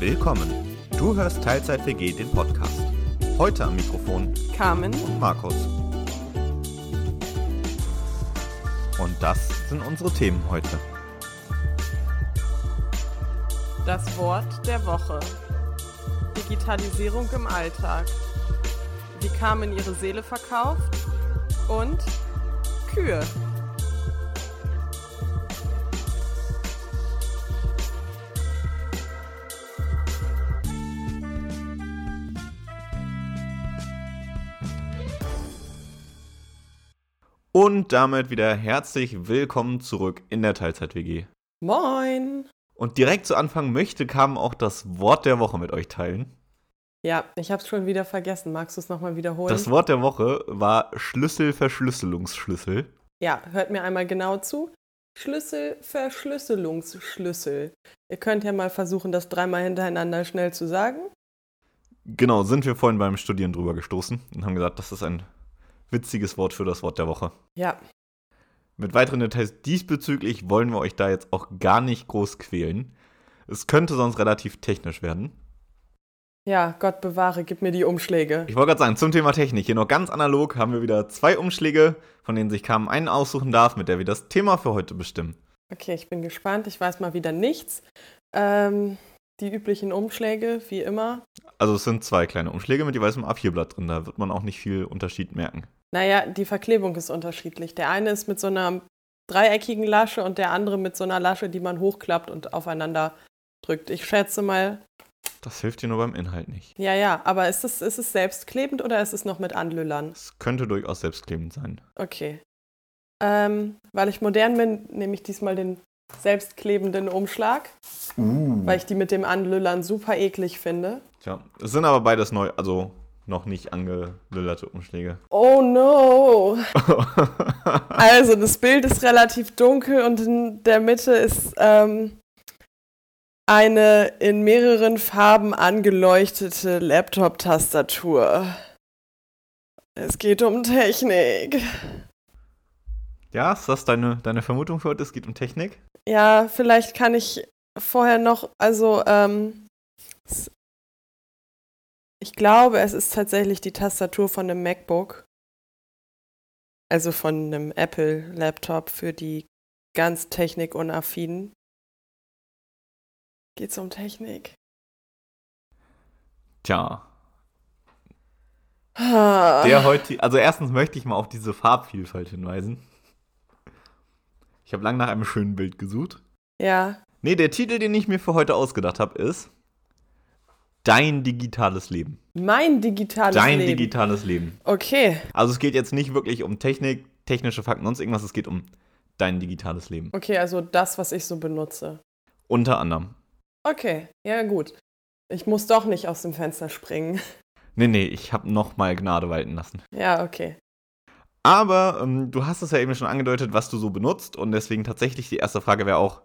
Willkommen. Du hörst Teilzeit WG den Podcast. Heute am Mikrofon Carmen. und Markus. Und das sind unsere Themen heute. Das Wort der Woche. Digitalisierung im Alltag. Wie Carmen ihre Seele verkauft. Und Kühe. Und damit wieder herzlich willkommen zurück in der Teilzeit WG. Moin. Und direkt zu Anfang möchte Carmen auch das Wort der Woche mit euch teilen. Ja, ich hab's schon wieder vergessen. Magst du es nochmal wiederholen? Das Wort der Woche war Schlüsselverschlüsselungsschlüssel. ja, hört mir einmal genau zu. Schlüssel, Verschlüsselungsschlüssel. Ihr könnt ja mal versuchen, das dreimal hintereinander schnell zu sagen. Genau, sind wir vorhin beim Studieren drüber gestoßen und haben gesagt, das ist ein witziges Wort für das Wort der Woche. Ja, Mit weiteren Details diesbezüglich wollen wir euch da jetzt auch gar nicht groß quälen. Es könnte sonst relativ technisch werden. ja, Gott bewahre, gib mir die Umschläge. Ich wollte gerade sagen, zum Thema Technik, hier noch ganz analog haben wir wieder zwei Umschläge, von denen sich Carmen einen aussuchen darf, mit der wir das Thema für heute bestimmen. Okay, ich bin gespannt. Ich weiß mal wieder nichts. Ähm, die üblichen Umschläge, wie immer. Also es sind zwei kleine Umschläge mit jeweils einem A4-Blatt drin, da wird man auch nicht viel Unterschied merken. Naja, die Verklebung ist unterschiedlich. Der eine ist mit so einer dreieckigen Lasche und der andere mit so einer Lasche, die man hochklappt und aufeinander drückt. Ich schätze mal, Das hilft dir nur beim Inhalt nicht. ja, ja, aber ist es, ist es selbstklebend oder ist es noch mit Anlüllern? Es könnte durchaus selbstklebend sein. Okay. Ähm, weil ich modern bin, nehme ich diesmal den selbstklebenden Umschlag, weil ich die mit dem Anlüllern super eklig finde. Tja, es sind aber beides neu, also noch nicht angelüllerte Umschläge. Oh no! Also, das Bild ist relativ dunkel und in der Mitte ist ähm, eine in mehreren Farben angeleuchtete Laptop-Tastatur. Es geht um Technik. ja, ist das deine, deine Vermutung für heute? Es geht um Technik? Ja, vielleicht kann ich vorher noch, also, ähm, ich glaube, es ist tatsächlich die Tastatur von einem MacBook. Also von einem Apple-Laptop für die ganz technikunaffinen. Geht's um Technik? Tja, Ah. der heute, also erstens möchte ich mal auf diese Farbvielfalt hinweisen. Ich habe lange nach einem schönen Bild gesucht. Ja, Nee, der Titel, den ich mir für heute ausgedacht habe, ist Dein digitales Leben. mein digitales Dein Leben. digitales Leben. okay, Also es geht jetzt nicht wirklich um Technik, technische Fakten, sonst irgendwas, es geht um dein digitales Leben. okay, also das, was ich so benutze. Unter anderem. Okay, ja gut. Ich muss doch nicht aus dem Fenster springen. Nee, nee, ich habe noch mal Gnade walten lassen. Ja, okay. Aber ähm, du hast es ja eben schon angedeutet, was du so benutzt. Und deswegen tatsächlich die erste Frage wäre auch,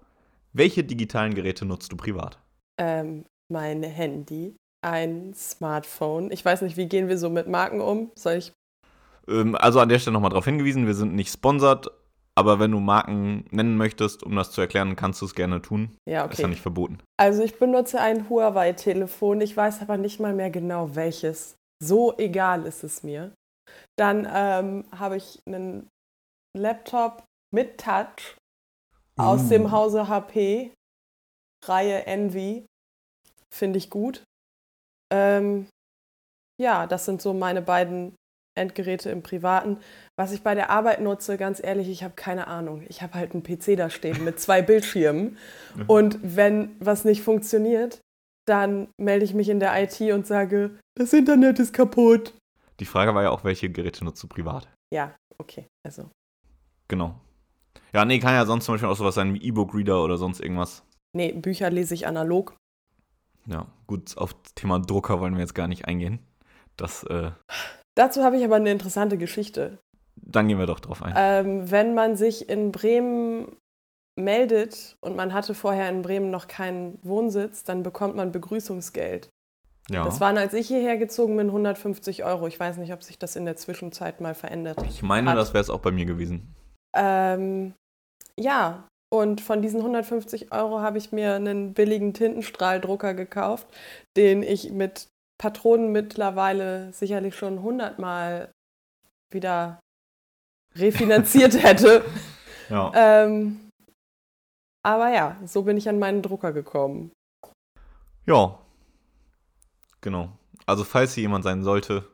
welche digitalen Geräte nutzt du privat? ähm, mein Handy, ein Smartphone. Ich weiß nicht, wie gehen wir so mit Marken um? Soll ich? Ähm, also an der Stelle nochmal darauf hingewiesen, wir sind nicht sponsert. Aber wenn du Marken nennen möchtest, um das zu erklären, kannst du es gerne tun. Ja, Ist ja okay. nicht verboten. Also ich benutze ein Huawei-Telefon. Ich weiß aber nicht mal mehr genau welches. So egal ist es mir. Dann ähm, habe ich einen Laptop mit Touch aus Uh. dem Hause HP, Reihe Envy. Finde ich gut. Ähm, ja, das sind so meine beiden Endgeräte im Privaten. Was ich bei der Arbeit nutze, ganz ehrlich, ich habe keine Ahnung. Ich habe halt einen PC da stehen mit zwei Bildschirmen. Und wenn was nicht funktioniert, dann melde ich mich in der IT und sage, das Internet ist kaputt. Die Frage war ja auch, welche Geräte nutzt du privat? Ja, okay. Also, Genau. Ja, nee, kann ja sonst zum Beispiel auch sowas sein wie E-Book-Reader oder sonst irgendwas. nee, Bücher lese ich analog. Ja, gut, auf das Thema Drucker wollen wir jetzt gar nicht eingehen. Das, äh, Dazu habe ich aber eine interessante Geschichte. dann gehen wir doch drauf ein. Ähm, wenn man sich in Bremen meldet und man hatte vorher in Bremen noch keinen Wohnsitz, dann bekommt man Begrüßungsgeld. Ja. Das waren, als ich hierher gezogen bin, 150 Euro. Ich weiß nicht, ob sich das in der Zwischenzeit mal verändert. ich meine, hat. das wäre es auch bei mir gewesen. Ähm, ja, Und von diesen 150 Euro habe ich mir einen billigen Tintenstrahldrucker gekauft, den ich mit Patronen mittlerweile sicherlich schon hundertmal wieder refinanziert hätte. Ja. Ähm, aber ja, so bin ich an meinen Drucker gekommen. Ja. Genau. Also falls hier jemand sein sollte,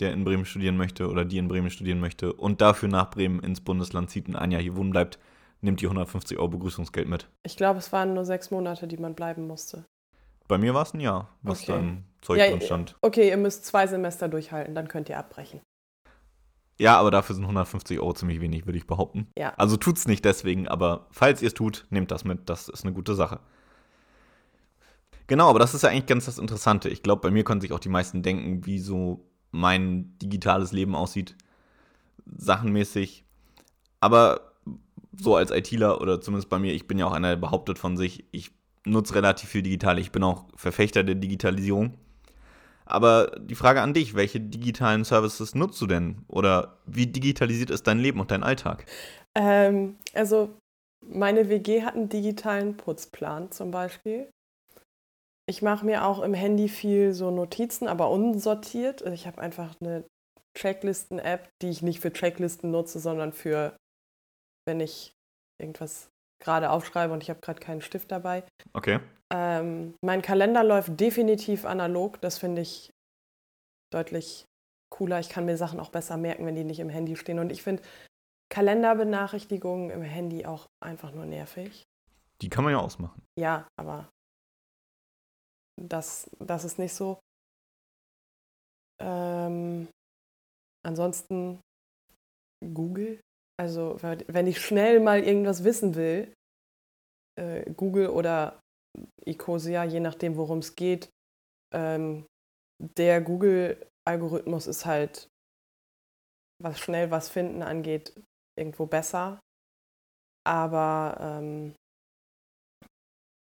der in Bremen studieren möchte oder die in Bremen studieren möchte und dafür nach Bremen ins Bundesland zieht und ein Jahr hier wohnen bleibt, nimmt die 150 Euro Begrüßungsgeld mit. Ich glaube, es waren nur sechs Monate, die man bleiben musste. Bei mir war es ein Jahr, was Okay. da im Zeug Ja, drin stand. Okay, ihr müsst zwei Semester durchhalten, dann könnt ihr abbrechen. Ja, aber dafür sind 150 Euro ziemlich wenig, würde ich behaupten. Ja. Also tut's nicht deswegen, aber falls ihr es tut, nehmt das mit. Das ist eine gute Sache. Genau, aber das ist ja eigentlich ganz das Interessante. Ich glaube, bei mir können sich auch die meisten denken, wie so mein digitales Leben aussieht. Sachenmäßig. Aber so als ITler oder zumindest bei mir, ich bin ja auch einer, der behauptet von sich, ich nutze relativ viel digital. Ich bin auch Verfechter der Digitalisierung. Aber die Frage an dich, welche digitalen Services nutzt du denn? Oder wie digitalisiert ist dein Leben und dein Alltag? Ähm, also, meine WG hat einen digitalen Putzplan zum Beispiel. Ich mache mir auch im Handy viel so Notizen, aber unsortiert. Ich habe einfach eine Checklisten-App, die ich nicht für Checklisten nutze, sondern für, wenn ich irgendwas gerade aufschreibe und ich habe gerade keinen Stift dabei. Okay. Ähm, mein Kalender läuft definitiv analog. Das finde ich deutlich cooler. Ich kann mir Sachen auch besser merken, wenn die nicht im Handy stehen. Und ich finde Kalenderbenachrichtigungen im Handy auch einfach nur nervig. Die kann man ja ausmachen. Ja, aber das, das ist nicht so. Ähm, ansonsten Google. Also wenn ich schnell mal irgendwas wissen will, äh, Google oder Ecosia, je nachdem, worum es geht. Ähm, der Google-Algorithmus ist halt, was schnell was finden angeht, irgendwo besser. Aber ähm,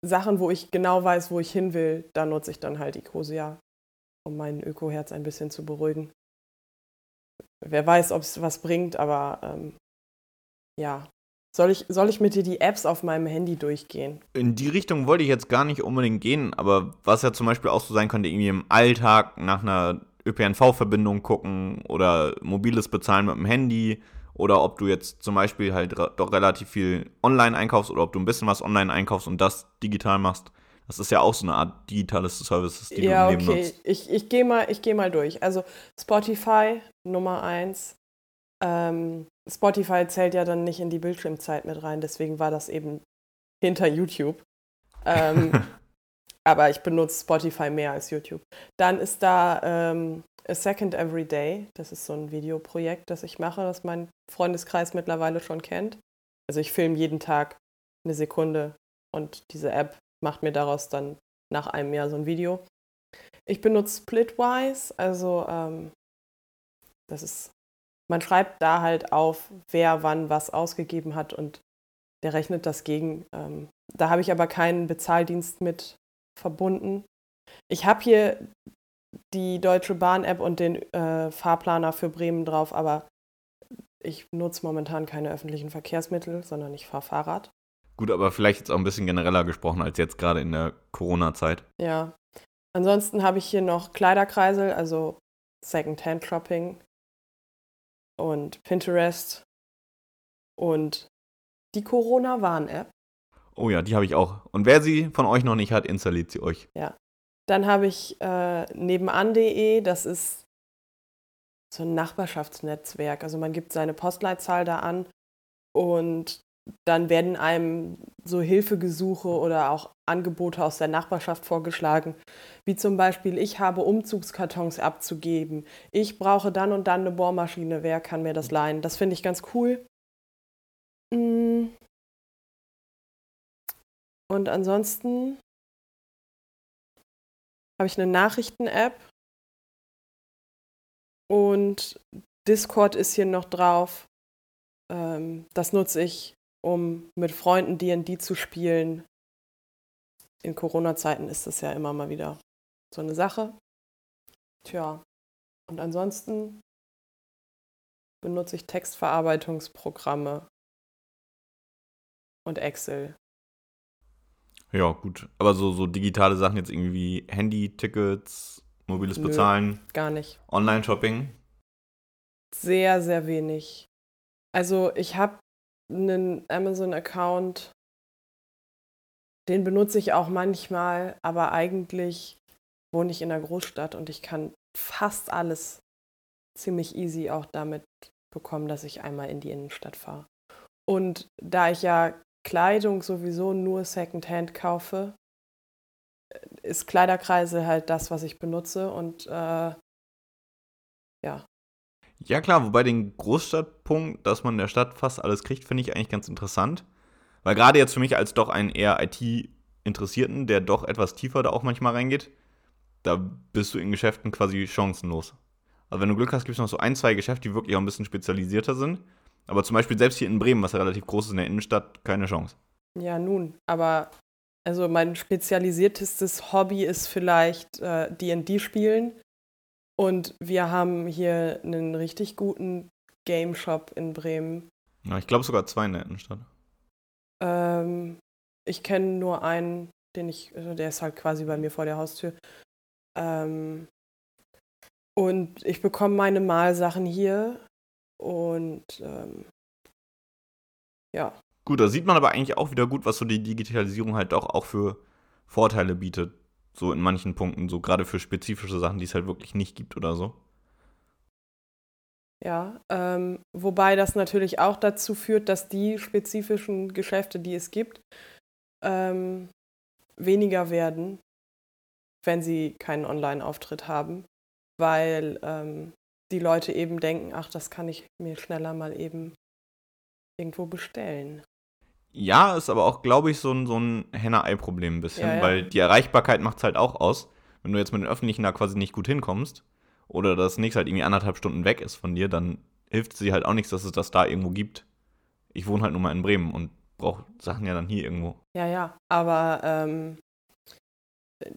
Sachen, wo ich genau weiß, wo ich hin will, da nutze ich dann halt Ecosia, um mein Öko-Herz ein bisschen zu beruhigen. Wer weiß, ob es was bringt, aber ähm, ja. Soll ich, soll ich mit dir die Apps auf meinem Handy durchgehen? In die Richtung wollte ich jetzt gar nicht unbedingt gehen, aber was ja zum Beispiel auch so sein könnte, irgendwie im Alltag nach einer ÖPNV-Verbindung gucken oder mobiles Bezahlen mit dem Handy oder ob du jetzt zum Beispiel halt doch relativ viel online einkaufst oder ob du ein bisschen was online einkaufst und das digital machst. Das ist ja auch so eine Art digitales Services, die ja, du im Leben okay. nutzt. Ich, ich gehe mal, ich geh mal durch. Also Spotify Nummer eins. Ähm, Spotify zählt ja dann nicht in die Bildschirmzeit mit rein, deswegen war das eben hinter YouTube. Ähm, aber ich benutze Spotify mehr als YouTube. Dann ist da ähm, A Second Every Day. Das ist so ein Videoprojekt, das ich mache, das mein Freundeskreis mittlerweile schon kennt. Also ich filme jeden Tag eine Sekunde und diese App macht mir daraus dann nach einem Jahr so ein Video. Ich benutze Splitwise, also ähm, das ist, man schreibt da halt auf, wer wann was ausgegeben hat und der rechnet das gegen. Ähm, da habe ich aber keinen Bezahldienst mit verbunden. Ich habe hier die Deutsche Bahn-App und den äh, Fahrplaner für Bremen drauf, aber ich nutze momentan keine öffentlichen Verkehrsmittel, sondern ich fahre Fahrrad. Gut, aber vielleicht jetzt auch ein bisschen genereller gesprochen als jetzt gerade in der Corona-Zeit. Ja. Ansonsten habe ich hier noch Kleiderkreisel, also Second-Hand-Shopping und Pinterest und die Corona-Warn-App. Oh ja, die habe ich auch. Und wer sie von euch noch nicht hat, installiert sie euch. Dann habe ich äh, nebenan.de, das ist so ein Nachbarschaftsnetzwerk. Also man gibt seine Postleitzahl da an und dann werden einem so Hilfegesuche oder auch Angebote aus der Nachbarschaft vorgeschlagen, wie zum Beispiel, ich habe Umzugskartons abzugeben, ich brauche dann und dann eine Bohrmaschine, wer kann mir das leihen? Das finde ich ganz cool. Mm. Und ansonsten habe ich eine Nachrichten-App und Discord ist hier noch drauf. Ähm, das nutze ich, um mit Freunden D&D zu spielen. In Corona-Zeiten ist das ja immer mal wieder so eine Sache. Tja, und ansonsten benutze ich Textverarbeitungsprogramme und Excel. Ja, gut. Aber so, so digitale Sachen jetzt irgendwie Handy-Tickets, mobiles Nö. Bezahlen, Gar nicht. Online-Shopping. Sehr, sehr wenig. Also ich habe einen Amazon-Account, den benutze ich auch manchmal, aber eigentlich wohne ich in einer Großstadt und ich kann fast alles ziemlich easy auch damit bekommen, dass ich einmal in die Innenstadt fahre. Und da ich ja Kleidung sowieso nur Secondhand kaufe, ist Kleiderkreise halt das, was ich benutze und äh, ja, Ja, klar, wobei den Großstadtpunkt, dass man in der Stadt fast alles kriegt, finde ich eigentlich ganz interessant. Weil gerade jetzt für mich als doch einen eher IT-Interessierten, der doch etwas tiefer da auch manchmal reingeht, da bist du in Geschäften quasi chancenlos. Also wenn du Glück hast, gibt es noch so ein, zwei Geschäfte, die wirklich auch ein bisschen spezialisierter sind. Aber zum Beispiel selbst hier in Bremen, was ja relativ groß ist in der Innenstadt, keine Chance. Ja, nun, aber also mein spezialisiertestes Hobby ist vielleicht äh, D&D spielen und wir haben hier einen richtig guten Game Shop in Bremen. Ja, ich glaube sogar zwei in der Innenstadt. Ähm, ich kenne nur einen, den ich, also der ist halt quasi bei mir vor der Haustür. Ähm, und ich bekomme meine Malsachen hier und ähm, ja, Gut, da sieht man aber eigentlich auch wieder gut, was so die Digitalisierung halt doch auch für Vorteile bietet. So in manchen Punkten, so gerade für spezifische Sachen, die es halt wirklich nicht gibt oder so. Ja, ähm, wobei das natürlich auch dazu führt, dass die spezifischen Geschäfte, die es gibt, ähm, weniger werden, wenn sie keinen Online-Auftritt haben, weil ähm, die Leute eben denken, ach, das kann ich mir schneller mal eben irgendwo bestellen. Ja, ist aber auch, glaube ich, so ein, so ein Henne-Ei-Problem ein bisschen, Ja, ja. weil die Erreichbarkeit macht es halt auch aus. Wenn du jetzt mit den Öffentlichen da quasi nicht gut hinkommst oder das nächste halt irgendwie anderthalb Stunden weg ist von dir, dann hilft es dir halt auch nichts, dass es das da irgendwo gibt. Ich wohne halt nun mal in Bremen und brauche Sachen ja dann hier irgendwo. Ja, ja, aber ähm,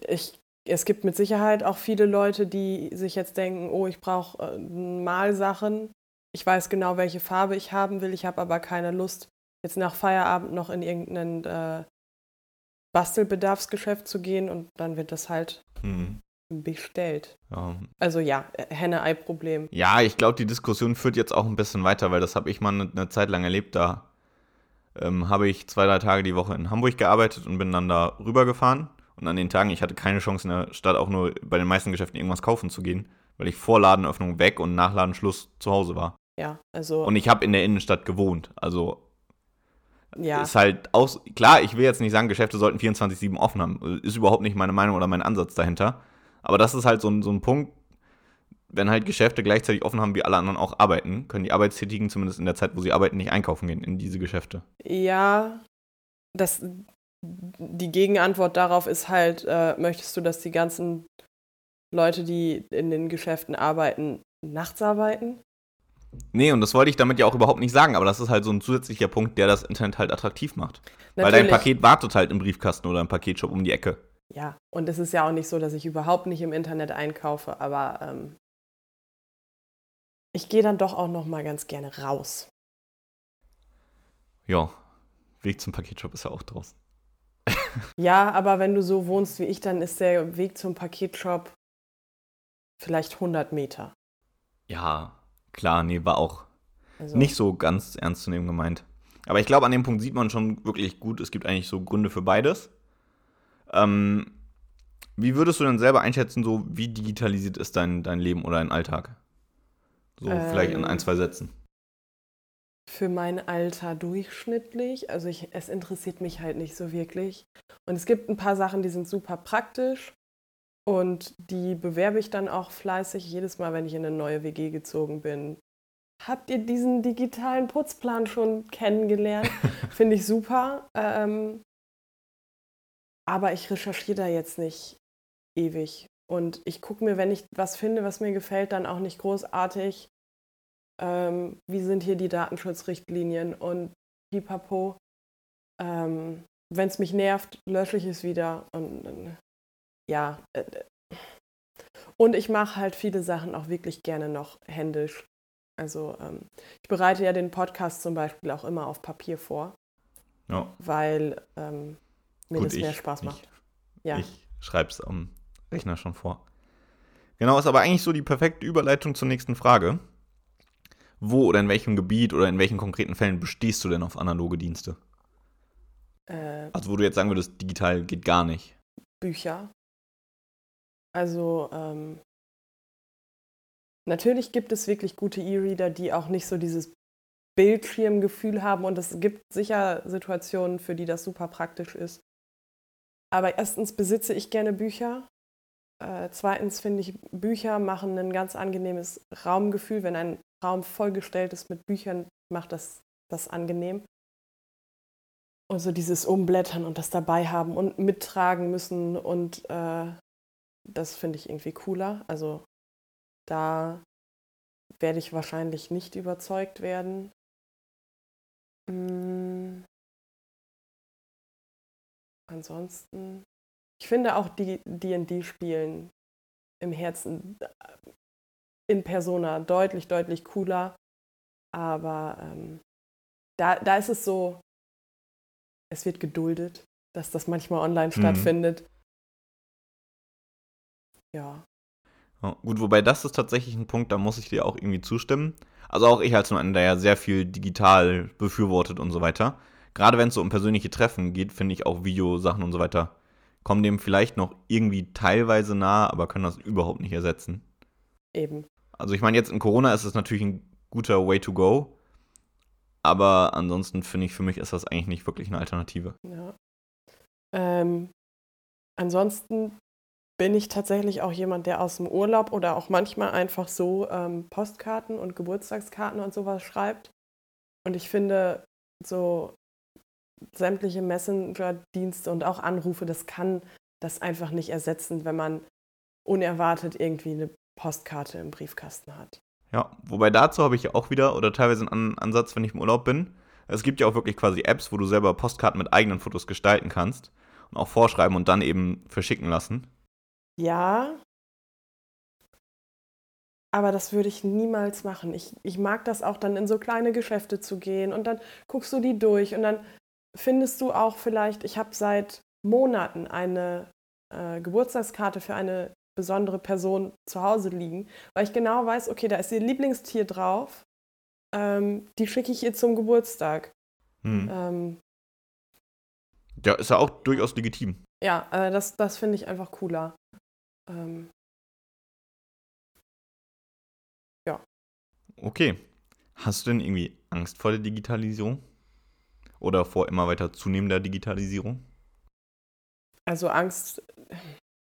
ich, es gibt mit Sicherheit auch viele Leute, die sich jetzt denken, oh, ich brauche äh, Malsachen. Ich weiß genau, welche Farbe ich haben will, ich habe aber keine Lust, jetzt nach Feierabend noch in irgendein äh, Bastelbedarfsgeschäft zu gehen und dann wird das halt Hm. bestellt. Ja, Also ja, Henne-Ei-Problem. Ja, ich glaube, die Diskussion führt jetzt auch ein bisschen weiter, weil das habe ich mal eine, eine Zeit lang erlebt. Da ähm, habe ich zwei, drei Tage die Woche in Hamburg gearbeitet und bin dann da rübergefahren. Und an den Tagen, ich hatte keine Chance in der Stadt auch nur bei den meisten Geschäften irgendwas kaufen zu gehen, weil ich vor Ladenöffnung weg und nach Ladenschluss zu Hause war. Ja, also Und ich habe in der Innenstadt gewohnt. Also ja, ist halt aus. Klar, ich will jetzt nicht sagen, Geschäfte sollten 24-7 offen haben. Ist überhaupt nicht meine Meinung oder mein Ansatz dahinter. Aber das ist halt so ein, so ein Punkt, wenn halt Geschäfte gleichzeitig offen haben, wie alle anderen auch arbeiten, können die Arbeitstätigen zumindest in der Zeit, wo sie arbeiten, nicht einkaufen gehen in diese Geschäfte. Ja, das, die Gegenantwort darauf ist halt, äh, möchtest du, dass die ganzen Leute, die in den Geschäften arbeiten, nachts arbeiten? Nee, und das wollte ich damit ja auch überhaupt nicht sagen, aber das ist halt so ein zusätzlicher Punkt, der das Internet halt attraktiv macht. Weil dein Natürlich. Paket wartet halt im Briefkasten oder im Paketshop um die Ecke. Ja, und es ist ja auch nicht so, dass ich überhaupt nicht im Internet einkaufe, aber ähm, ich gehe dann doch auch noch mal ganz gerne raus. Ja, Weg zum Paketshop ist ja auch draußen. Ja, aber wenn du so wohnst wie ich, dann ist der Weg zum Paketshop vielleicht 100 Meter. Ja, klar, nee, war auch Also, nicht so ganz ernst zu nehmen gemeint. Aber ich glaube, an dem Punkt sieht man schon wirklich gut, es gibt eigentlich so Gründe für beides. Ähm, wie würdest du denn selber einschätzen, so wie digitalisiert ist dein, dein Leben oder dein Alltag? So vielleicht in Ähm. ein, zwei Sätzen. Für mein Alter durchschnittlich. Also ich, es interessiert mich halt nicht so wirklich. Und es gibt ein paar Sachen, die sind super praktisch. Und die bewerbe ich dann auch fleißig jedes Mal, wenn ich in eine neue WG gezogen bin. Habt ihr diesen digitalen Putzplan schon kennengelernt? Finde ich super. Ähm, aber ich recherchiere da jetzt nicht ewig. Und ich gucke mir, wenn ich was finde, was mir gefällt, dann auch nicht großartig ähm, wie sind hier die Datenschutzrichtlinien und pipapo. Ähm, Wenn es mich nervt, lösche ich es wieder. Und äh, ja. Äh, und ich mache halt viele Sachen auch wirklich gerne noch händisch. Also ähm, ich bereite ja den Podcast zum Beispiel auch immer auf Papier vor. Ja. weil ähm, mir Gut, das mehr ich Spaß macht. Ja. Ich schreibe es am Rechner schon vor. Genau, ist aber eigentlich so die perfekte Überleitung zur nächsten Frage. Wo oder in welchem Gebiet oder in welchen konkreten Fällen bestehst du denn auf analoge Dienste? Äh, Also wo du jetzt sagen würdest, digital geht gar nicht. Bücher. Also ähm, natürlich gibt es wirklich gute E-Reader, die auch nicht so dieses Bildschirmgefühl haben und es gibt sicher Situationen, für die das super praktisch ist. Aber erstens besitze ich gerne Bücher. Äh, zweitens finde ich, Bücher machen ein ganz angenehmes Raumgefühl. Wenn ein Raum vollgestellt ist mit Büchern, macht das das angenehm. Und so dieses Umblättern und das dabei haben und mittragen müssen und äh, das finde ich irgendwie cooler. Also da werde ich wahrscheinlich nicht überzeugt werden. Mm. Ansonsten, ich finde auch die D&D-Spielen im Herzen in Persona deutlich, deutlich cooler. Aber ähm, da, da ist es so, es wird geduldet, dass das manchmal online Mhm. stattfindet. Ja. Ja, gut, wobei das ist tatsächlich ein Punkt, da muss ich dir auch irgendwie zustimmen. Also auch ich als jemand, der ja sehr viel digital befürwortet und so weiter. Gerade wenn es so um persönliche Treffen geht, finde ich auch Videosachen und so weiter kommen dem vielleicht noch irgendwie teilweise nah, aber können das überhaupt nicht ersetzen. Eben. Also ich meine, jetzt in Corona ist es natürlich ein guter Way to go, aber ansonsten finde ich, für mich ist das eigentlich nicht wirklich eine Alternative. Ja. Ähm, ansonsten bin ich tatsächlich auch jemand, der aus dem Urlaub oder auch manchmal einfach so ähm, Postkarten und Geburtstagskarten und sowas schreibt. Und ich finde, so sämtliche Messenger-Dienste und auch Anrufe, das kann das einfach nicht ersetzen, wenn man unerwartet irgendwie eine Postkarte im Briefkasten hat. Ja, wobei dazu habe ich auch wieder oder teilweise einen An- Ansatz, wenn ich im Urlaub bin. Es gibt ja auch wirklich quasi Apps, wo du selber Postkarten mit eigenen Fotos gestalten kannst und auch vorschreiben und dann eben verschicken lassen. Ja, aber das würde ich niemals machen. Ich, ich mag das auch dann in so kleine Geschäfte zu gehen und dann guckst du die durch und dann findest du auch vielleicht, ich habe seit Monaten eine äh, Geburtstagskarte für eine besondere Person zu Hause liegen, weil ich genau weiß, okay, da ist ihr Lieblingstier drauf, ähm, die schicke ich ihr zum Geburtstag. Hm. Ähm, Ja, ist ja auch durchaus legitim. ja, äh, das, das finde ich einfach cooler. Ähm, Okay. Hast du denn irgendwie Angst vor der Digitalisierung? Oder vor immer weiter zunehmender Digitalisierung? Also Angst,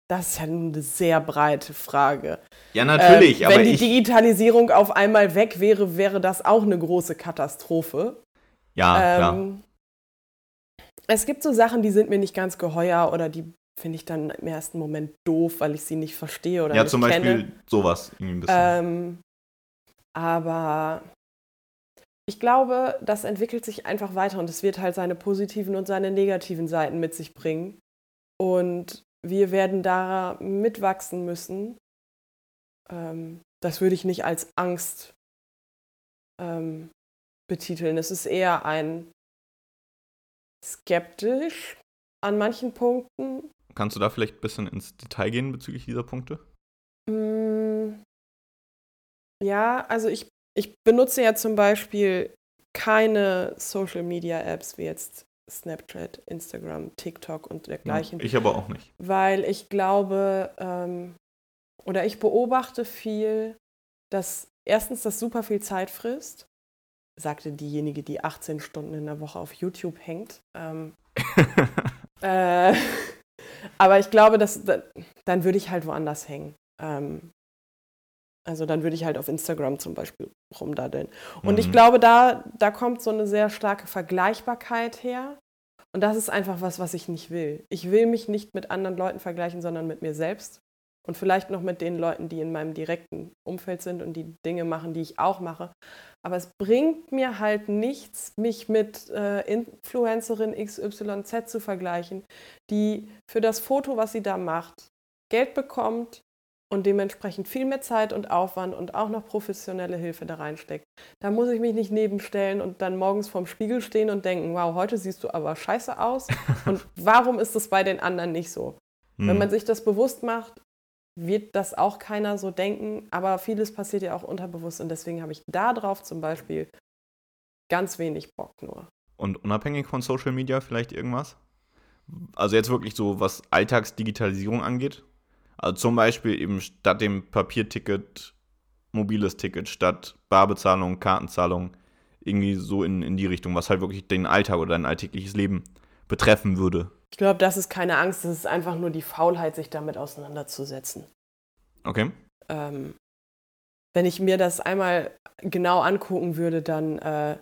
das ist ja nun eine sehr breite Frage. Ja, natürlich, Ähm, aber wenn die ich. Digitalisierung auf einmal weg wäre, wäre das auch eine große Katastrophe. ja, klar. Ähm, es gibt so Sachen, die sind mir nicht ganz geheuer oder die finde ich dann im ersten Moment doof, weil ich sie nicht verstehe oder Ja, nicht zum kenne. Beispiel sowas irgendwie ein bisschen. Ähm, aber ich glaube, das entwickelt sich einfach weiter und es wird halt seine positiven und seine negativen Seiten mit sich bringen. Und wir werden da mitwachsen müssen. Ähm, das würde ich nicht als Angst ähm, betiteln. Es ist eher ein skeptisch an manchen Punkten. Kannst du da vielleicht ein bisschen ins Detail gehen bezüglich dieser Punkte? Mm, Ja, also ich, ich benutze ja zum Beispiel keine Social Media Apps wie jetzt Snapchat, Instagram, TikTok und dergleichen, Ich aber auch nicht. weil ich glaube ähm, oder ich beobachte viel, dass erstens das super viel Zeit frisst, sagte diejenige, die 18 Stunden in der Woche auf YouTube hängt. Ähm, äh, aber ich glaube, dass da- dann würde ich halt woanders hängen. Ähm, also dann würde ich halt auf Instagram zum Beispiel rumdaddeln. Und ich Mhm. glaube, da, da kommt so eine sehr starke Vergleichbarkeit her. Und das ist einfach was, was ich nicht will. Ich will mich nicht mit anderen Leuten vergleichen, sondern mit mir selbst. Und vielleicht noch mit den Leuten, die in meinem direkten Umfeld sind und die Dinge machen, die ich auch mache. Aber es bringt mir halt nichts, mich mit äh, Influencerin XYZ zu vergleichen, die für das Foto, was sie da macht, Geld bekommt und dementsprechend viel mehr Zeit und Aufwand und auch noch professionelle Hilfe da reinsteckt. Da muss ich mich nicht nebenstellen und dann morgens vorm Spiegel stehen und denken, wow, heute siehst du aber scheiße aus. und warum ist es bei den anderen nicht so? Hm. Wenn man sich das bewusst macht, wird das auch keiner so denken, aber vieles passiert ja auch unterbewusst und deswegen habe ich da drauf zum Beispiel ganz wenig Bock nur. Und unabhängig von Social Media vielleicht irgendwas? Also jetzt wirklich so, was Alltagsdigitalisierung angeht? Also zum Beispiel eben statt dem Papierticket mobiles Ticket, statt Barbezahlung, Kartenzahlung, irgendwie so in, in die Richtung, was halt wirklich den Alltag oder dein alltägliches Leben betreffen würde. Ich glaube, das ist keine Angst, das ist einfach nur die Faulheit, sich damit auseinanderzusetzen. Okay. Ähm, wenn ich mir das einmal genau angucken würde, dann äh,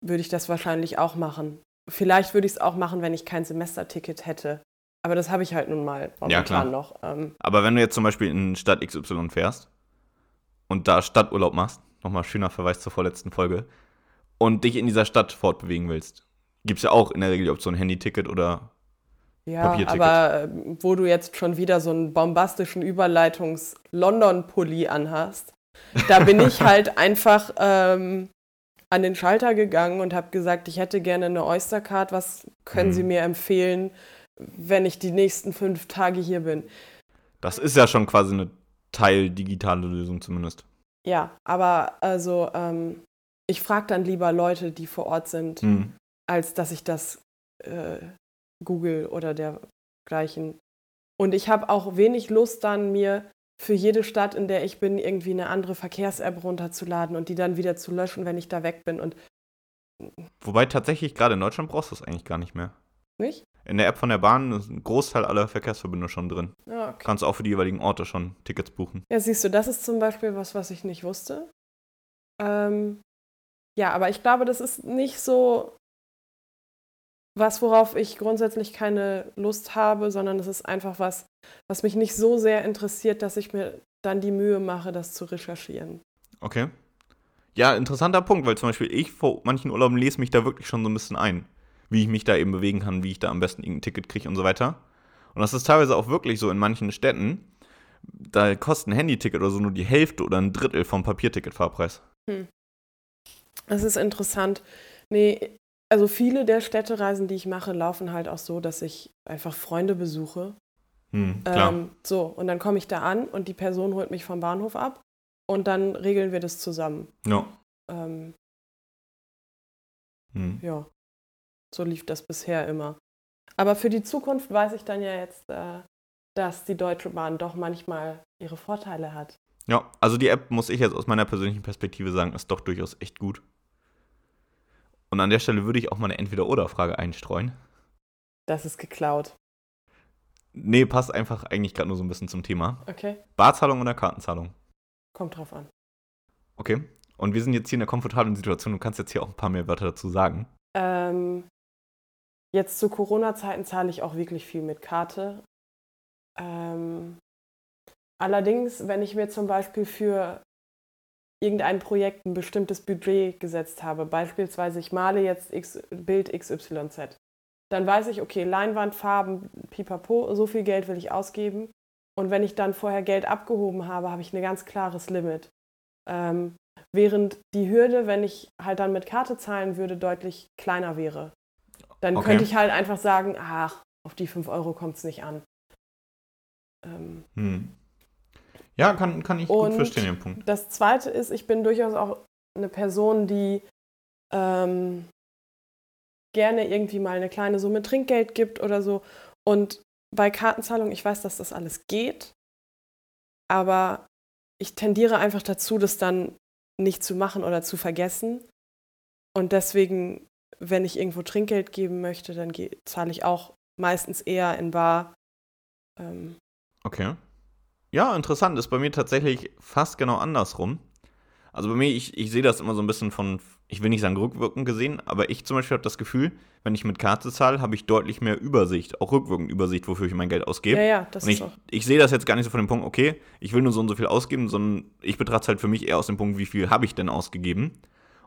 würde ich das wahrscheinlich auch machen. Vielleicht würde ich es auch machen, wenn ich kein Semesterticket hätte. Aber das habe ich halt nun mal momentan ja, klar. noch. Ähm. Aber wenn du jetzt zum Beispiel in Stadt XY fährst und da Stadturlaub machst, nochmal schöner Verweis zur vorletzten Folge, und dich in dieser Stadt fortbewegen willst, gibt es ja auch in der Regel die Option Handy-Ticket oder ja, Papierticket. aber äh, wo du jetzt schon wieder so einen bombastischen Überleitungs-London-Pulli anhast, da bin ich halt einfach ähm, an den Schalter gegangen und habe gesagt, ich hätte gerne eine Oystercard. Was können hm. Sie mir empfehlen, wenn ich die nächsten fünf Tage hier bin? Das ist ja schon quasi eine teildigitale Lösung zumindest. Ja, aber also ähm, ich frage dann lieber Leute, die vor Ort sind, hm. als dass ich das äh, google oder dergleichen. Und ich habe auch wenig Lust dann mir für jede Stadt, in der ich bin, irgendwie eine andere Verkehrs-App runterzuladen und die dann wieder zu löschen, wenn ich da weg bin. Und Wobei tatsächlich gerade in Deutschland brauchst du das eigentlich gar nicht mehr. Nicht? In der App von der Bahn ist ein Großteil aller Verkehrsverbindungen schon drin. Ja, okay. Kannst auch für die jeweiligen Orte schon Tickets buchen. Ja, siehst du, das ist zum Beispiel was, was ich nicht wusste. Ähm, ja, aber ich glaube, das ist nicht so was, worauf ich grundsätzlich keine Lust habe, sondern es ist einfach was, was mich nicht so sehr interessiert, dass ich mir dann die Mühe mache, das zu recherchieren. Okay. Ja, interessanter Punkt, weil zum Beispiel ich vor manchen Urlauben lese mich da wirklich schon so ein bisschen ein, wie ich mich da eben bewegen kann, wie ich da am besten irgendein Ticket kriege und so weiter. Und das ist teilweise auch wirklich so in manchen Städten, da kostet ein Handyticket oder so nur die Hälfte oder ein Drittel vom Papierticketfahrpreis. Hm. Das ist interessant. Nee, also viele der Städtereisen, die ich mache, laufen halt auch so, dass ich einfach Freunde besuche. Hm, klar. Ähm, so, und dann komme ich da an und die Person holt mich vom Bahnhof ab und dann regeln wir das zusammen. Ja. Ähm, hm. Ja, so lief das bisher immer. Aber für die Zukunft weiß ich dann ja jetzt, äh, dass die Deutsche Bahn doch manchmal ihre Vorteile hat. Ja, also die App, muss ich jetzt aus meiner persönlichen Perspektive sagen, ist doch durchaus echt gut. Und an der Stelle würde ich auch mal eine Entweder-Oder-Frage einstreuen. Das ist geklaut. Nee, passt einfach eigentlich gerade nur so ein bisschen zum Thema. Okay. Barzahlung oder Kartenzahlung? Kommt drauf an. Okay. Und wir sind jetzt hier in einer komfortablen Situation. Du kannst jetzt hier auch ein paar mehr Wörter dazu sagen. Ähm, jetzt zu Corona-Zeiten zahle ich auch wirklich viel mit Karte. Ähm, allerdings, wenn ich mir zum Beispiel für irgendein Projekt ein bestimmtes Budget gesetzt habe, beispielsweise ich male jetzt X, Bild XYZ, dann weiß ich, okay, Leinwand, Farben, pipapo, so viel Geld will ich ausgeben. Und wenn ich dann vorher Geld abgehoben habe, habe ich ein ganz klares Limit. Ähm, während die Hürde, wenn ich halt dann mit Karte zahlen würde, deutlich kleiner wäre. Dann okay. könnte ich halt einfach sagen, ach, auf die 5 Euro kommt es nicht an. Ähm, hm. Ja, kann, kann ich gut verstehen, den Punkt. Das Zweite ist, ich bin durchaus auch eine Person, die ähm, gerne irgendwie mal eine kleine Summe Trinkgeld gibt oder so. Und bei Kartenzahlung, ich weiß, dass das alles geht, aber ich tendiere einfach dazu, das dann nicht zu machen oder zu vergessen. Und deswegen, wenn ich irgendwo Trinkgeld geben möchte, dann zahle ich auch meistens eher in Bar. Ähm, okay. Ja, interessant. Ist bei mir tatsächlich fast genau andersrum. Also bei mir, ich, ich sehe das immer so ein bisschen von, ich will nicht sagen rückwirkend gesehen, aber ich zum Beispiel habe das Gefühl, wenn ich mit Karte zahle, habe ich deutlich mehr Übersicht, auch rückwirkend Übersicht, wofür ich mein Geld ausgebe. Ja, ja, das und ich, ist auch. Ich sehe das jetzt gar nicht so von dem Punkt, okay, ich will nur so und so viel ausgeben, sondern ich betrachte es halt für mich eher aus dem Punkt, wie viel habe ich denn ausgegeben.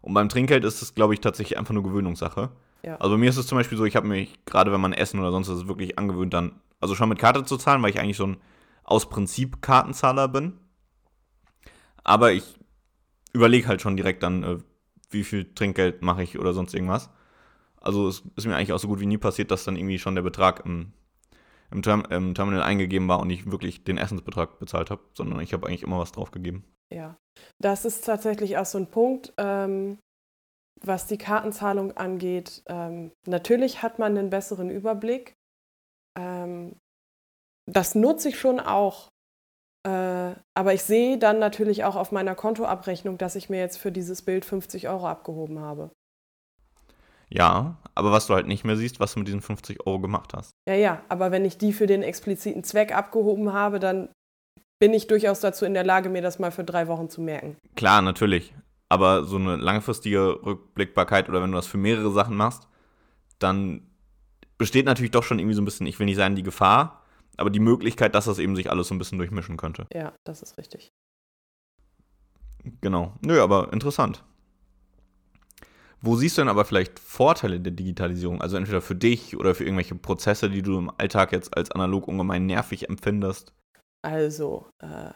Und beim Trinkgeld ist es, glaube ich, tatsächlich einfach nur Gewöhnungssache. Ja. Also bei mir ist es zum Beispiel so, ich habe mich, gerade wenn man essen oder sonst was wirklich angewöhnt, dann, also schon mit Karte zu zahlen, weil ich eigentlich so ein aus Prinzip Kartenzahler bin. Aber ich überlege halt schon direkt dann, äh, wie viel Trinkgeld mache ich oder sonst irgendwas. Also es ist mir eigentlich auch so gut wie nie passiert, dass dann irgendwie schon der Betrag im, im, Term im Terminal eingegeben war und ich wirklich den Essensbetrag bezahlt habe, sondern ich habe eigentlich immer was draufgegeben. Ja, das ist tatsächlich auch so ein Punkt, ähm, was die Kartenzahlung angeht. Ähm, natürlich hat man einen besseren Überblick. Ähm, das nutze ich schon auch. Äh, aber ich sehe dann natürlich auch auf meiner Kontoabrechnung, dass ich mir jetzt für dieses Bild 50 Euro abgehoben habe. Ja, aber was du halt nicht mehr siehst, was du mit diesen 50 Euro gemacht hast. Ja, ja, aber wenn ich die für den expliziten Zweck abgehoben habe, dann bin ich durchaus dazu in der Lage, mir das mal für drei Wochen zu merken. Klar, natürlich. Aber so eine langfristige Rückblickbarkeit oder wenn du das für mehrere Sachen machst, dann besteht natürlich doch schon irgendwie so ein bisschen, ich will nicht sagen, die Gefahr, aber die Möglichkeit, dass das eben sich alles so ein bisschen durchmischen könnte. Ja, das ist richtig. Genau. Nö, aber interessant. Wo siehst du denn aber vielleicht Vorteile der Digitalisierung? Also entweder für dich oder für irgendwelche Prozesse, die du im Alltag jetzt als analog ungemein nervig empfindest? Also, äh,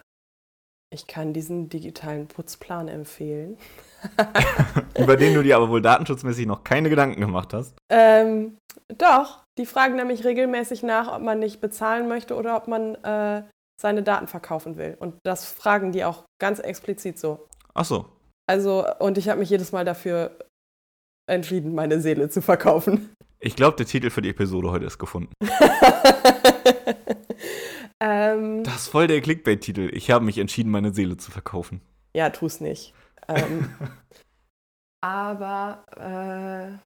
ich kann diesen digitalen Putzplan empfehlen. Über den du dir aber wohl datenschutzmäßig noch keine Gedanken gemacht hast. Ähm, doch, die fragen nämlich regelmäßig nach, ob man nicht bezahlen möchte oder ob man äh, seine Daten verkaufen will. Und das fragen die auch ganz explizit so. Ach so. Also, und ich habe mich jedes Mal dafür entschieden, meine Seele zu verkaufen. Ich glaube, der Titel für die Episode heute ist gefunden. ähm, das ist voll der Clickbait-Titel. Ich habe mich entschieden, meine Seele zu verkaufen. Ja, tu's nicht. Ähm, aber äh,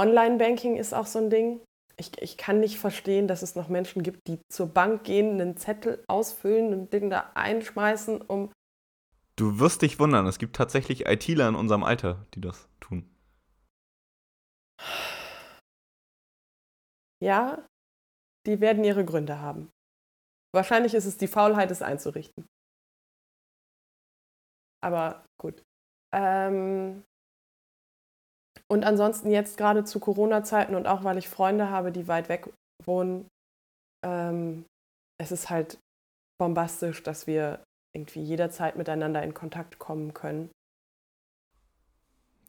Online-Banking ist auch so ein Ding. Ich, ich kann nicht verstehen, dass es noch Menschen gibt, die zur Bank gehen, einen Zettel ausfüllen, ein Ding da einschmeißen, um Du wirst dich wundern, es gibt tatsächlich ITler in unserem Alter, die das tun. Ja, die werden ihre Gründe haben. Wahrscheinlich ist es die Faulheit, es einzurichten. Aber gut. Ähm und ansonsten jetzt gerade zu Corona-Zeiten und auch weil ich Freunde habe, die weit weg wohnen, ähm, es ist halt bombastisch, dass wir irgendwie jederzeit miteinander in Kontakt kommen können.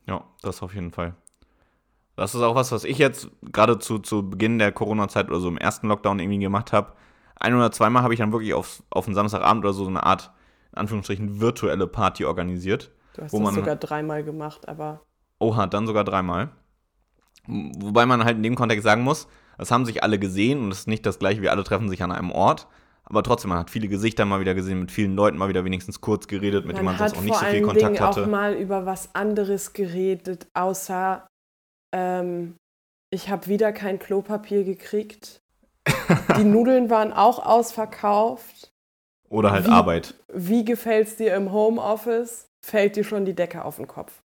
Ja, das auf jeden Fall. Das ist auch was, was ich jetzt gerade zu, zu Beginn der Corona-Zeit oder so im ersten Lockdown irgendwie gemacht habe. Ein oder zweimal habe ich dann wirklich auf, auf einen Samstagabend oder so eine Art, in Anführungsstrichen, virtuelle Party organisiert. Du hast das man, sogar dreimal gemacht, aber. Oha, dann sogar dreimal. Wobei man halt in dem Kontext sagen muss, das haben sich alle gesehen und es ist nicht das gleiche, wie alle treffen sich an einem Ort. Aber trotzdem, man hat viele Gesichter mal wieder gesehen, mit vielen Leuten mal wieder wenigstens kurz geredet, mit denen man sonst auch nicht so viel Kontakt Dingen hatte. auch mal über was anderes geredet, außer ähm, ich habe wieder kein Klopapier gekriegt. Die Nudeln waren auch ausverkauft. Oder halt wie, Arbeit. Wie gefällt es dir im Homeoffice? Fällt dir schon die Decke auf den Kopf?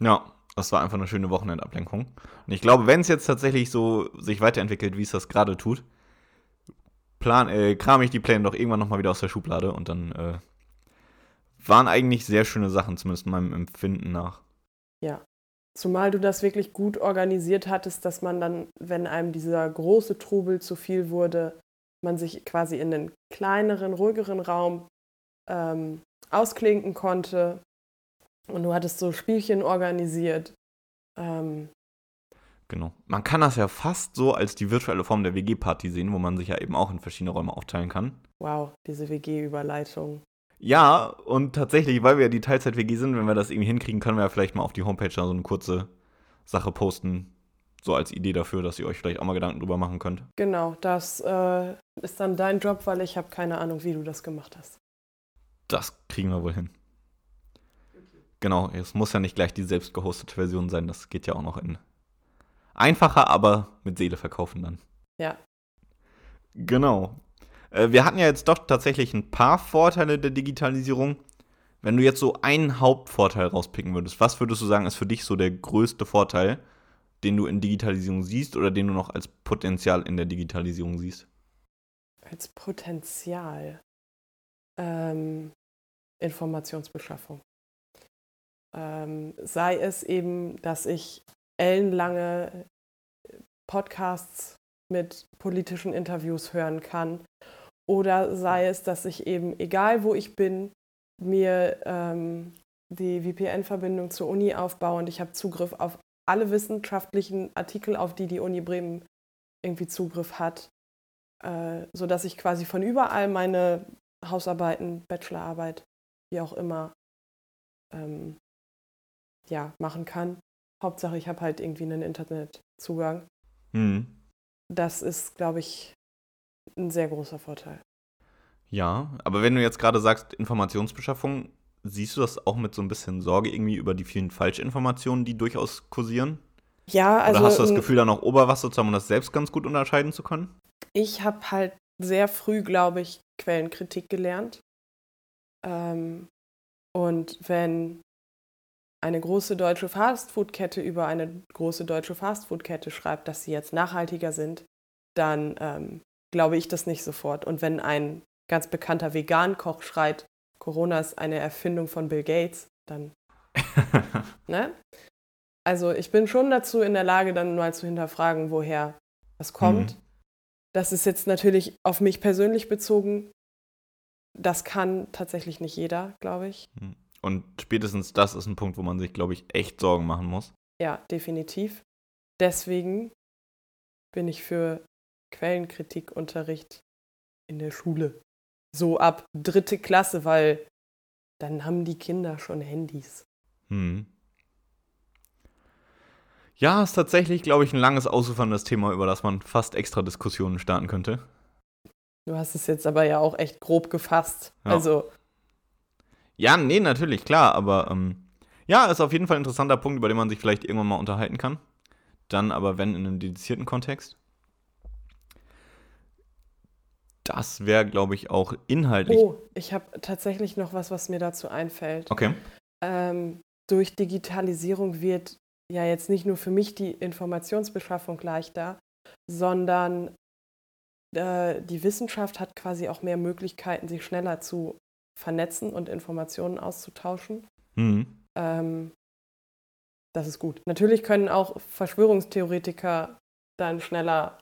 Ja, das war einfach eine schöne Wochenendablenkung. Und ich glaube, wenn es jetzt tatsächlich so sich weiterentwickelt, wie es das gerade tut, plan, äh, kram ich die Pläne doch irgendwann nochmal wieder aus der Schublade und dann äh, waren eigentlich sehr schöne Sachen, zumindest meinem Empfinden nach. Ja. Zumal du das wirklich gut organisiert hattest, dass man dann, wenn einem dieser große Trubel zu viel wurde, man sich quasi in einen kleineren, ruhigeren Raum ähm, ausklinken konnte. Und du hattest so Spielchen organisiert. Ähm, Genau. Man kann das ja fast so als die virtuelle Form der WG-Party sehen, wo man sich ja eben auch in verschiedene Räume aufteilen kann. Wow, diese WG-Überleitung. Ja, und tatsächlich, weil wir ja die Teilzeit-WG sind, wenn wir das irgendwie hinkriegen, können wir ja vielleicht mal auf die Homepage da so eine kurze Sache posten. So als Idee dafür, dass ihr euch vielleicht auch mal Gedanken drüber machen könnt. Genau, das äh, ist dann dein Job, weil ich habe keine Ahnung, wie du das gemacht hast. Das kriegen wir wohl hin. Genau, es muss ja nicht gleich die selbst gehostete Version sein, das geht ja auch noch in Einfacher, aber mit Seele verkaufen dann. Ja. Genau. Äh, wir hatten ja jetzt doch tatsächlich ein paar Vorteile der Digitalisierung. Wenn du jetzt so einen Hauptvorteil rauspicken würdest, was würdest du sagen, ist für dich so der größte Vorteil, den du in Digitalisierung siehst oder den du noch als Potenzial in der Digitalisierung siehst? Als Potenzial. Ähm, Informationsbeschaffung. Ähm, sei es eben, dass ich ellenlange Podcasts mit politischen Interviews hören kann Oder sei es, dass ich eben, egal wo ich bin, mir ähm, die VPN-Verbindung zur Uni aufbaue und ich habe Zugriff auf alle wissenschaftlichen Artikel, auf die die Uni Bremen irgendwie Zugriff hat, äh, sodass ich quasi von überall meine Hausarbeiten, Bachelorarbeit, wie auch immer, ähm, ja, machen kann. Hauptsache, ich habe halt irgendwie einen Internetzugang. Mhm. Das ist, glaube ich, ein sehr großer Vorteil. Ja, aber wenn du jetzt gerade sagst, Informationsbeschaffung, siehst du das auch mit so ein bisschen Sorge irgendwie über die vielen Falschinformationen, die durchaus kursieren? Ja, also. Oder hast du das Gefühl, da noch Oberwasser zu haben, um das selbst ganz gut unterscheiden zu können? Ich habe halt sehr früh, glaube ich, Quellenkritik gelernt. Ähm, und wenn eine große deutsche Fastfood-Kette über eine große deutsche Fastfood-Kette schreibt, dass sie jetzt nachhaltiger sind, dann ähm, glaube ich das nicht sofort. Und wenn ein ganz bekannter Vegan-Koch schreit, Corona ist eine Erfindung von Bill Gates, dann. ne? Also ich bin schon dazu in der Lage, dann mal zu hinterfragen, woher das kommt. Mhm. Das ist jetzt natürlich auf mich persönlich bezogen. Das kann tatsächlich nicht jeder, glaube ich. Mhm. Und spätestens das ist ein Punkt, wo man sich, glaube ich, echt Sorgen machen muss. Ja, definitiv. Deswegen bin ich für Quellenkritikunterricht in der Schule. So ab dritte Klasse, weil dann haben die Kinder schon Handys. Hm. Ja, ist tatsächlich, glaube ich, ein langes, ausuferndes Thema, über das man fast extra Diskussionen starten könnte. Du hast es jetzt aber ja auch echt grob gefasst. Ja. Also ja, nee, natürlich, klar, aber ähm, ja, ist auf jeden Fall ein interessanter Punkt, über den man sich vielleicht irgendwann mal unterhalten kann. Dann aber, wenn in einem dedizierten Kontext. Das wäre, glaube ich, auch inhaltlich. Oh, ich habe tatsächlich noch was, was mir dazu einfällt. Okay. Ähm, durch Digitalisierung wird ja jetzt nicht nur für mich die Informationsbeschaffung leichter, sondern äh, die Wissenschaft hat quasi auch mehr Möglichkeiten, sich schneller zu vernetzen und Informationen auszutauschen. Mhm. Ähm, das ist gut. Natürlich können auch Verschwörungstheoretiker dann schneller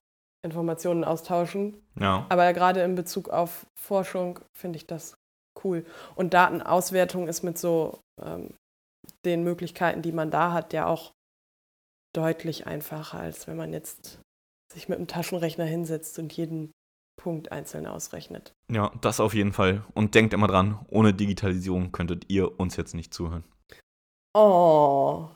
Informationen austauschen. Ja. Aber gerade in Bezug auf Forschung finde ich das cool. Und Datenauswertung ist mit so ähm, den Möglichkeiten, die man da hat, ja auch deutlich einfacher, als wenn man jetzt sich mit einem Taschenrechner hinsetzt und jeden Punkt einzeln ausrechnet. Ja, das auf jeden Fall. Und denkt immer dran, ohne Digitalisierung könntet ihr uns jetzt nicht zuhören. Oh.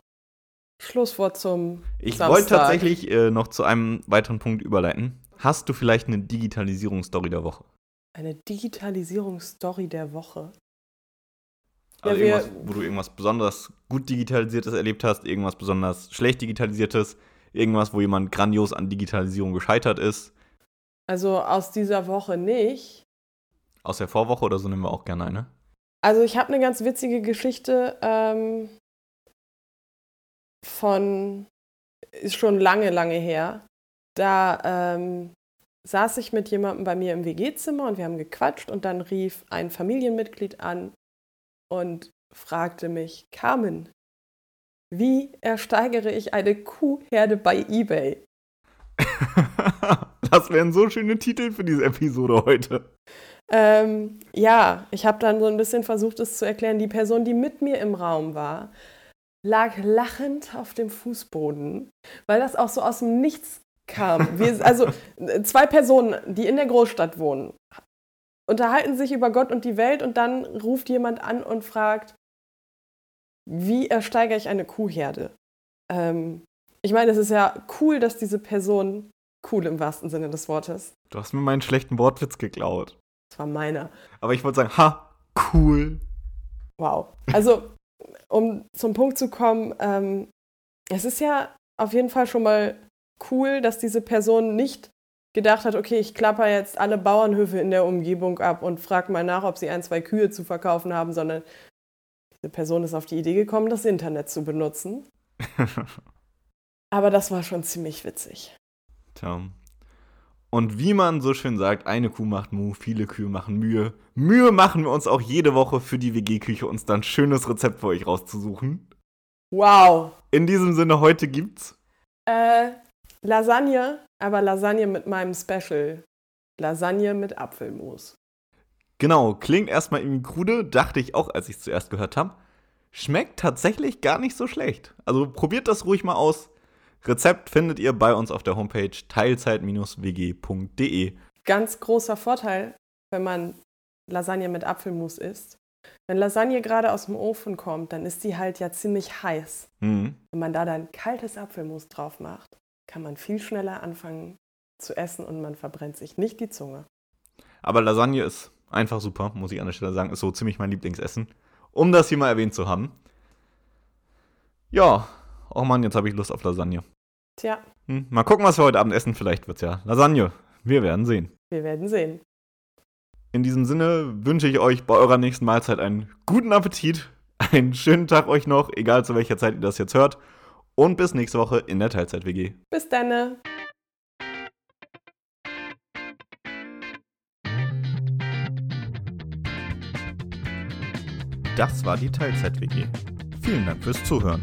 Schlusswort zum. Ich wollte tatsächlich äh, noch zu einem weiteren Punkt überleiten. Hast du vielleicht eine Digitalisierungsstory der Woche? Eine Digitalisierungsstory der Woche? Also ja, irgendwas, wo du irgendwas besonders gut Digitalisiertes erlebt hast, irgendwas besonders schlecht Digitalisiertes, irgendwas, wo jemand grandios an Digitalisierung gescheitert ist also aus dieser Woche nicht. Aus der Vorwoche oder so nehmen wir auch gerne eine? Also ich habe eine ganz witzige Geschichte ähm, von, ist schon lange, lange her. Da ähm, saß ich mit jemandem bei mir im WG-Zimmer und wir haben gequatscht und dann rief ein Familienmitglied an und fragte mich, Carmen, wie ersteigere ich eine Kuhherde bei eBay? Das wären so schöne Titel für diese Episode heute. Ähm, ja, ich habe dann so ein bisschen versucht, es zu erklären. Die Person, die mit mir im Raum war, lag lachend auf dem Fußboden, weil das auch so aus dem Nichts kam. Wir, also zwei Personen, die in der Großstadt wohnen, unterhalten sich über Gott und die Welt und dann ruft jemand an und fragt, wie ersteigere ich eine Kuhherde? Ähm, ich meine, es ist ja cool, dass diese Person cool im wahrsten Sinne des Wortes. Du hast mir meinen schlechten Wortwitz geklaut. Das war meiner. Aber ich wollte sagen, ha, cool. Wow. Also, um zum Punkt zu kommen, ähm, es ist ja auf jeden Fall schon mal cool, dass diese Person nicht gedacht hat, okay, ich klapper jetzt alle Bauernhöfe in der Umgebung ab und frage mal nach, ob sie ein, zwei Kühe zu verkaufen haben, sondern diese Person ist auf die Idee gekommen, das Internet zu benutzen. Aber das war schon ziemlich witzig. Tja. Und wie man so schön sagt, eine Kuh macht Mu, viele Kühe machen Mühe. Mühe machen wir uns auch jede Woche für die WG-Küche, uns dann ein schönes Rezept für euch rauszusuchen. Wow. In diesem Sinne, heute gibt's? Äh, Lasagne, aber Lasagne mit meinem Special. Lasagne mit Apfelmus. Genau, klingt erstmal irgendwie krude, dachte ich auch, als ich es zuerst gehört habe. Schmeckt tatsächlich gar nicht so schlecht. Also probiert das ruhig mal aus. Rezept findet ihr bei uns auf der Homepage teilzeit-wg.de. Ganz großer Vorteil, wenn man Lasagne mit Apfelmus isst. Wenn Lasagne gerade aus dem Ofen kommt, dann ist die halt ja ziemlich heiß. Mhm. Wenn man da dann kaltes Apfelmus drauf macht, kann man viel schneller anfangen zu essen und man verbrennt sich nicht die Zunge. Aber Lasagne ist einfach super, muss ich an der Stelle sagen. Ist so ziemlich mein Lieblingsessen. Um das hier mal erwähnt zu haben. Ja, oh Mann, jetzt habe ich Lust auf Lasagne. Tja, Hm, mal gucken, was wir heute Abend essen. Vielleicht wird's ja Lasagne. Wir werden sehen. wir werden sehen. In diesem Sinne wünsche ich euch bei eurer nächsten Mahlzeit einen guten Appetit, einen schönen Tag euch noch, egal zu welcher Zeit ihr das jetzt hört. Und bis nächste Woche in der Teilzeit-WG. Bis dann. Das war die Teilzeit-WG. Vielen Dank fürs Zuhören.